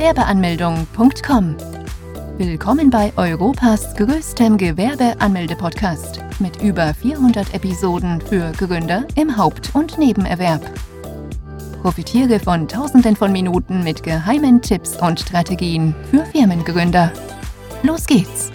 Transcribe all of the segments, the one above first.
Gewerbeanmeldung.com. Willkommen bei Europas größtem Gewerbeanmelde-Podcast mit über 400 Episoden für Gründer im Haupt- und Nebenerwerb. Profitiere von Tausenden von Minuten mit geheimen Tipps und Strategien für Firmengründer. Los geht's!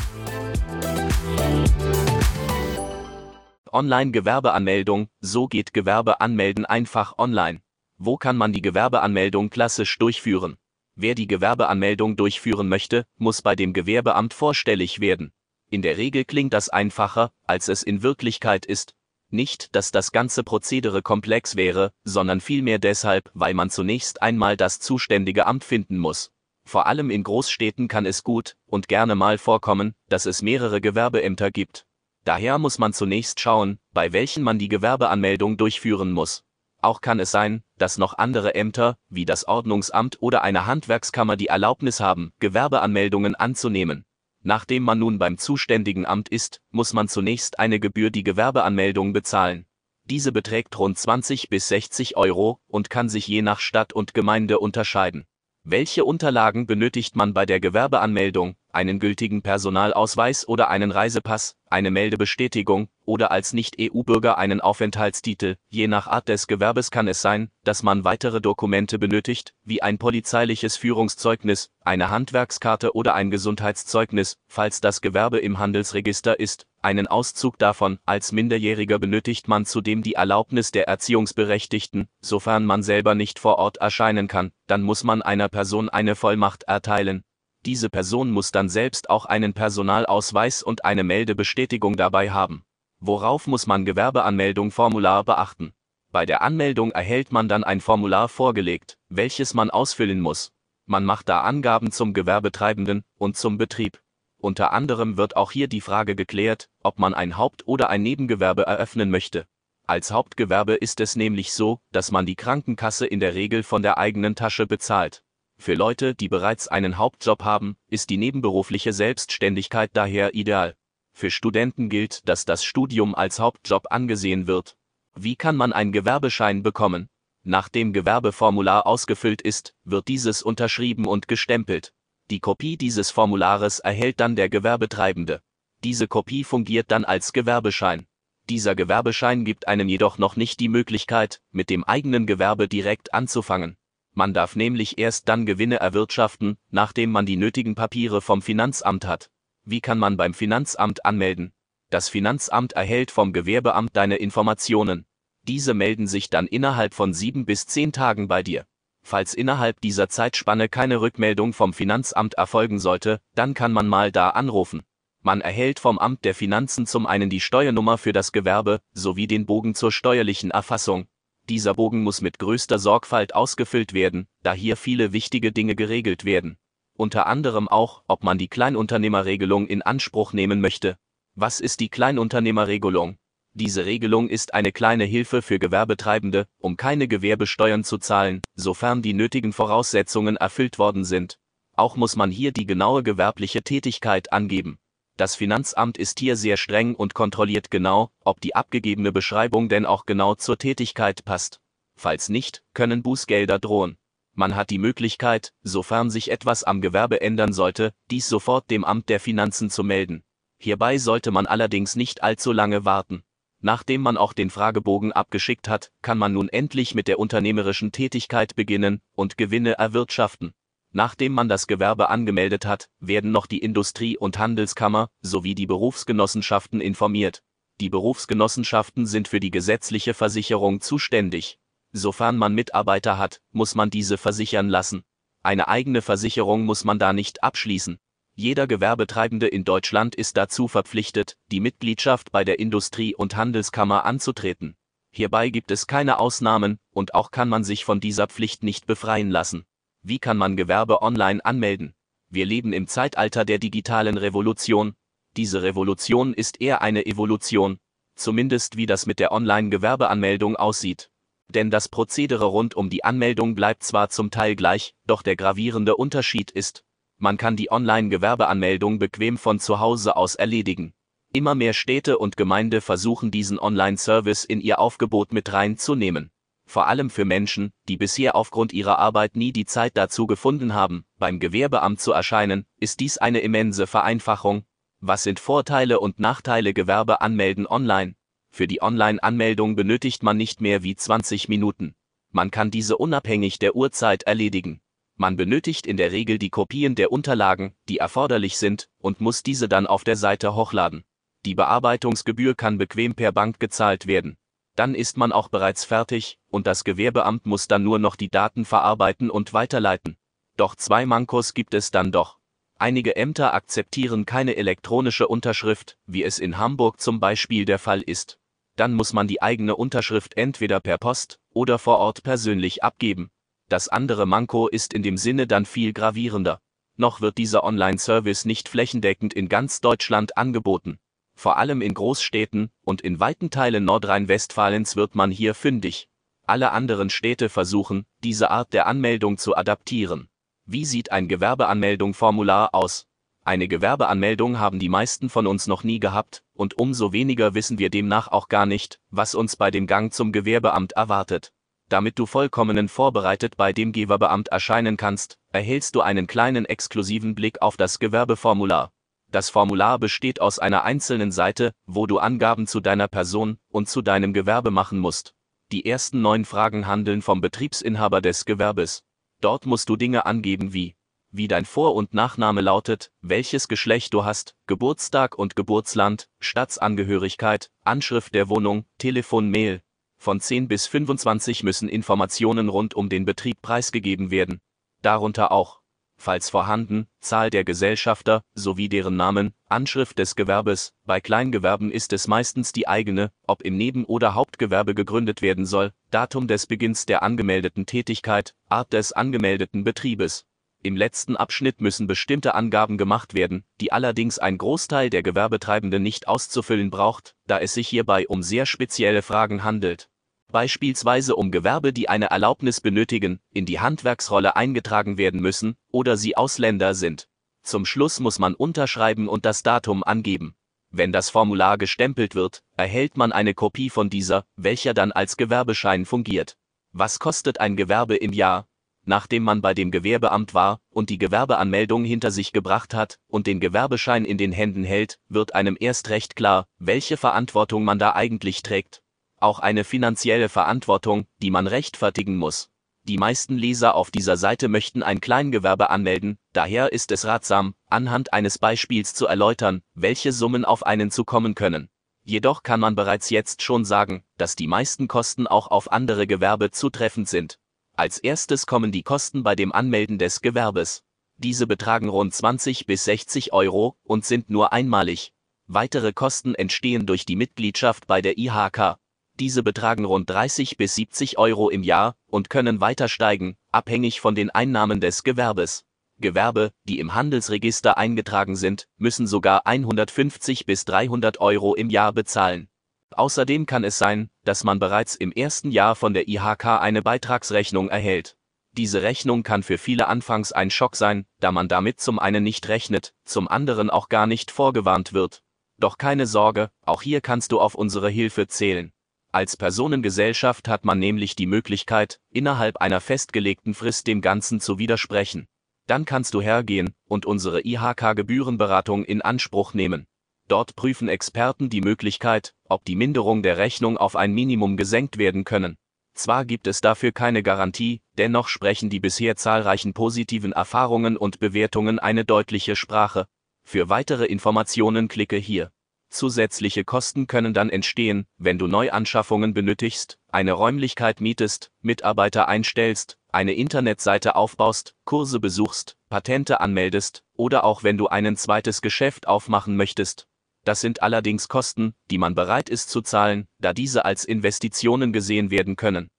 Online-Gewerbeanmeldung, so geht Gewerbeanmelden einfach online. Wo kann man die Gewerbeanmeldung klassisch durchführen? Wer die Gewerbeanmeldung durchführen möchte, muss bei dem Gewerbeamt vorstellig werden. In der Regel klingt das einfacher, als es in Wirklichkeit ist. Nicht, dass das ganze Prozedere komplex wäre, sondern vielmehr deshalb, weil man zunächst einmal das zuständige Amt finden muss. Vor allem in Großstädten kann es gut und gerne mal vorkommen, dass es mehrere Gewerbeämter gibt. Daher muss man zunächst schauen, bei welchen man die Gewerbeanmeldung durchführen muss. Auch kann es sein, dass noch andere Ämter, wie das Ordnungsamt oder eine Handwerkskammer die Erlaubnis haben, Gewerbeanmeldungen anzunehmen. Nachdem man nun beim zuständigen Amt ist, muss man zunächst eine Gebühr die Gewerbeanmeldung bezahlen. Diese beträgt rund 20 bis 60 Euro und kann sich je nach Stadt und Gemeinde unterscheiden. Welche Unterlagen benötigt man bei der Gewerbeanmeldung? Einen gültigen Personalausweis oder einen Reisepass, eine Meldebestätigung oder als Nicht-EU-Bürger einen Aufenthaltstitel. Je nach Art des Gewerbes kann es sein, dass man weitere Dokumente benötigt, wie ein polizeiliches Führungszeugnis, eine Handwerkskarte oder ein Gesundheitszeugnis, falls das Gewerbe im Handelsregister ist. Einen Auszug davon, als Minderjähriger benötigt man zudem die Erlaubnis der Erziehungsberechtigten, sofern man selber nicht vor Ort erscheinen kann, dann muss man einer Person eine Vollmacht erteilen, diese Person muss dann selbst auch einen Personalausweis und eine Meldebestätigung dabei haben. Worauf muss man Gewerbeanmeldung-Formular beachten? Bei der Anmeldung erhält man dann ein Formular vorgelegt, welches man ausfüllen muss. Man macht da Angaben zum Gewerbetreibenden und zum Betrieb. Unter anderem wird auch hier die Frage geklärt, ob man ein Haupt- oder ein Nebengewerbe eröffnen möchte. Als Hauptgewerbe ist es nämlich so, dass man die Krankenkasse in der Regel von der eigenen Tasche bezahlt. Für Leute, die bereits einen Hauptjob haben, ist die nebenberufliche Selbstständigkeit daher ideal. Für Studenten gilt, dass das Studium als Hauptjob angesehen wird. Wie kann man einen Gewerbeschein bekommen? Nachdem Gewerbeformular ausgefüllt ist, wird dieses unterschrieben und gestempelt. Die Kopie dieses Formulares erhält dann der Gewerbetreibende. Diese Kopie fungiert dann als Gewerbeschein. Dieser Gewerbeschein gibt einem jedoch noch nicht die Möglichkeit, mit dem eigenen Gewerbe direkt anzufangen. Man darf nämlich erst dann Gewinne erwirtschaften, nachdem man die nötigen Papiere vom Finanzamt hat. Wie kann man beim Finanzamt anmelden? Das Finanzamt erhält vom Gewerbeamt deine Informationen. Diese melden sich dann innerhalb von sieben bis zehn Tagen bei dir. Falls innerhalb dieser Zeitspanne keine Rückmeldung vom Finanzamt erfolgen sollte, dann kann man mal da anrufen. Man erhält vom Amt der Finanzen zum einen die Steuernummer für das Gewerbe sowie den Bogen zur steuerlichen Erfassung. Dieser Bogen muss mit größter Sorgfalt ausgefüllt werden, da hier viele wichtige Dinge geregelt werden. Unter anderem auch, ob man die Kleinunternehmerregelung in Anspruch nehmen möchte. Was ist die Kleinunternehmerregelung? Diese Regelung ist eine kleine Hilfe für Gewerbetreibende, um keine Gewerbesteuern zu zahlen, sofern die nötigen Voraussetzungen erfüllt worden sind. Auch muss man hier die genaue gewerbliche Tätigkeit angeben. Das Finanzamt ist hier sehr streng und kontrolliert genau, ob die abgegebene Beschreibung denn auch genau zur Tätigkeit passt. Falls nicht, können Bußgelder drohen. Man hat die Möglichkeit, sofern sich etwas am Gewerbe ändern sollte, dies sofort dem Amt der Finanzen zu melden. Hierbei sollte man allerdings nicht allzu lange warten. Nachdem man auch den Fragebogen abgeschickt hat, kann man nun endlich mit der unternehmerischen Tätigkeit beginnen und Gewinne erwirtschaften. Nachdem man das Gewerbe angemeldet hat, werden noch die Industrie- und Handelskammer sowie die Berufsgenossenschaften informiert. Die Berufsgenossenschaften sind für die gesetzliche Versicherung zuständig. Sofern man Mitarbeiter hat, muss man diese versichern lassen. Eine eigene Versicherung muss man da nicht abschließen. Jeder Gewerbetreibende in Deutschland ist dazu verpflichtet, die Mitgliedschaft bei der Industrie- und Handelskammer anzutreten. Hierbei gibt es keine Ausnahmen, und auch kann man sich von dieser Pflicht nicht befreien lassen. Wie kann man Gewerbe online anmelden? Wir leben im Zeitalter der digitalen Revolution. Diese Revolution ist eher eine Evolution, zumindest wie das mit der Online-Gewerbeanmeldung aussieht. Denn das Prozedere rund um die Anmeldung bleibt zwar zum Teil gleich, doch der gravierende Unterschied ist, man kann die Online-Gewerbeanmeldung bequem von zu Hause aus erledigen. Immer mehr Städte und Gemeinde versuchen diesen Online-Service in ihr Aufgebot mit reinzunehmen. Vor allem für Menschen, die bisher aufgrund ihrer Arbeit nie die Zeit dazu gefunden haben, beim Gewerbeamt zu erscheinen, ist dies eine immense Vereinfachung. Was sind Vorteile und Nachteile Gewerbe anmelden online? Für die Online-Anmeldung benötigt man nicht mehr wie 20 Minuten. Man kann diese unabhängig der Uhrzeit erledigen. Man benötigt in der Regel die Kopien der Unterlagen, die erforderlich sind, und muss diese dann auf der Seite hochladen. Die Bearbeitungsgebühr kann bequem per Bank gezahlt werden. Dann ist man auch bereits fertig, und das Gewerbeamt muss dann nur noch die Daten verarbeiten und weiterleiten. Doch zwei Mankos gibt es dann doch. Einige Ämter akzeptieren keine elektronische Unterschrift, wie es in Hamburg zum Beispiel der Fall ist dann muss man die eigene Unterschrift entweder per Post oder vor Ort persönlich abgeben. Das andere Manko ist in dem Sinne dann viel gravierender. Noch wird dieser Online-Service nicht flächendeckend in ganz Deutschland angeboten. Vor allem in Großstädten und in weiten Teilen Nordrhein-Westfalens wird man hier fündig. Alle anderen Städte versuchen, diese Art der Anmeldung zu adaptieren. Wie sieht ein Gewerbeanmeldung-Formular aus? Eine Gewerbeanmeldung haben die meisten von uns noch nie gehabt, und umso weniger wissen wir demnach auch gar nicht, was uns bei dem Gang zum Gewerbeamt erwartet. Damit du vollkommenen vorbereitet bei dem Gewerbeamt erscheinen kannst, erhältst du einen kleinen exklusiven Blick auf das Gewerbeformular. Das Formular besteht aus einer einzelnen Seite, wo du Angaben zu deiner Person und zu deinem Gewerbe machen musst. Die ersten neun Fragen handeln vom Betriebsinhaber des Gewerbes. Dort musst du Dinge angeben wie wie dein Vor- und Nachname lautet, welches Geschlecht du hast, Geburtstag und Geburtsland, Staatsangehörigkeit, Anschrift der Wohnung, Telefon, Mail. Von 10 bis 25 müssen Informationen rund um den Betrieb preisgegeben werden. Darunter auch, falls vorhanden, Zahl der Gesellschafter sowie deren Namen, Anschrift des Gewerbes. Bei Kleingewerben ist es meistens die eigene, ob im Neben- oder Hauptgewerbe gegründet werden soll, Datum des Beginns der angemeldeten Tätigkeit, Art des angemeldeten Betriebes. Im letzten Abschnitt müssen bestimmte Angaben gemacht werden, die allerdings ein Großteil der Gewerbetreibenden nicht auszufüllen braucht, da es sich hierbei um sehr spezielle Fragen handelt. Beispielsweise um Gewerbe, die eine Erlaubnis benötigen, in die Handwerksrolle eingetragen werden müssen oder sie Ausländer sind. Zum Schluss muss man unterschreiben und das Datum angeben. Wenn das Formular gestempelt wird, erhält man eine Kopie von dieser, welcher dann als Gewerbeschein fungiert. Was kostet ein Gewerbe im Jahr? Nachdem man bei dem Gewerbeamt war und die Gewerbeanmeldung hinter sich gebracht hat und den Gewerbeschein in den Händen hält, wird einem erst recht klar, welche Verantwortung man da eigentlich trägt. Auch eine finanzielle Verantwortung, die man rechtfertigen muss. Die meisten Leser auf dieser Seite möchten ein Kleingewerbe anmelden, daher ist es ratsam, anhand eines Beispiels zu erläutern, welche Summen auf einen zukommen können. Jedoch kann man bereits jetzt schon sagen, dass die meisten Kosten auch auf andere Gewerbe zutreffend sind. Als erstes kommen die Kosten bei dem Anmelden des Gewerbes. Diese betragen rund 20 bis 60 Euro und sind nur einmalig. Weitere Kosten entstehen durch die Mitgliedschaft bei der IHK. Diese betragen rund 30 bis 70 Euro im Jahr und können weiter steigen, abhängig von den Einnahmen des Gewerbes. Gewerbe, die im Handelsregister eingetragen sind, müssen sogar 150 bis 300 Euro im Jahr bezahlen. Außerdem kann es sein, dass man bereits im ersten Jahr von der IHK eine Beitragsrechnung erhält. Diese Rechnung kann für viele anfangs ein Schock sein, da man damit zum einen nicht rechnet, zum anderen auch gar nicht vorgewarnt wird. Doch keine Sorge, auch hier kannst du auf unsere Hilfe zählen. Als Personengesellschaft hat man nämlich die Möglichkeit, innerhalb einer festgelegten Frist dem Ganzen zu widersprechen. Dann kannst du hergehen und unsere IHK-Gebührenberatung in Anspruch nehmen. Dort prüfen Experten die Möglichkeit, ob die Minderung der Rechnung auf ein Minimum gesenkt werden können. Zwar gibt es dafür keine Garantie, dennoch sprechen die bisher zahlreichen positiven Erfahrungen und Bewertungen eine deutliche Sprache. Für weitere Informationen klicke hier. Zusätzliche Kosten können dann entstehen, wenn du Neuanschaffungen benötigst, eine Räumlichkeit mietest, Mitarbeiter einstellst, eine Internetseite aufbaust, Kurse besuchst, Patente anmeldest oder auch wenn du ein zweites Geschäft aufmachen möchtest. Das sind allerdings Kosten, die man bereit ist zu zahlen, da diese als Investitionen gesehen werden können.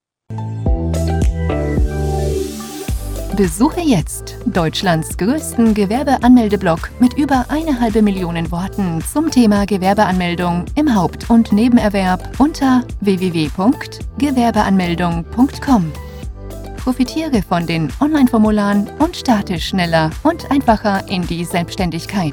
Besuche jetzt Deutschlands größten Gewerbeanmeldeblock mit über eine halbe Million Worten zum Thema Gewerbeanmeldung im Haupt- und Nebenerwerb unter www.gewerbeanmeldung.com. Profitiere von den Online-Formularen und starte schneller und einfacher in die Selbstständigkeit.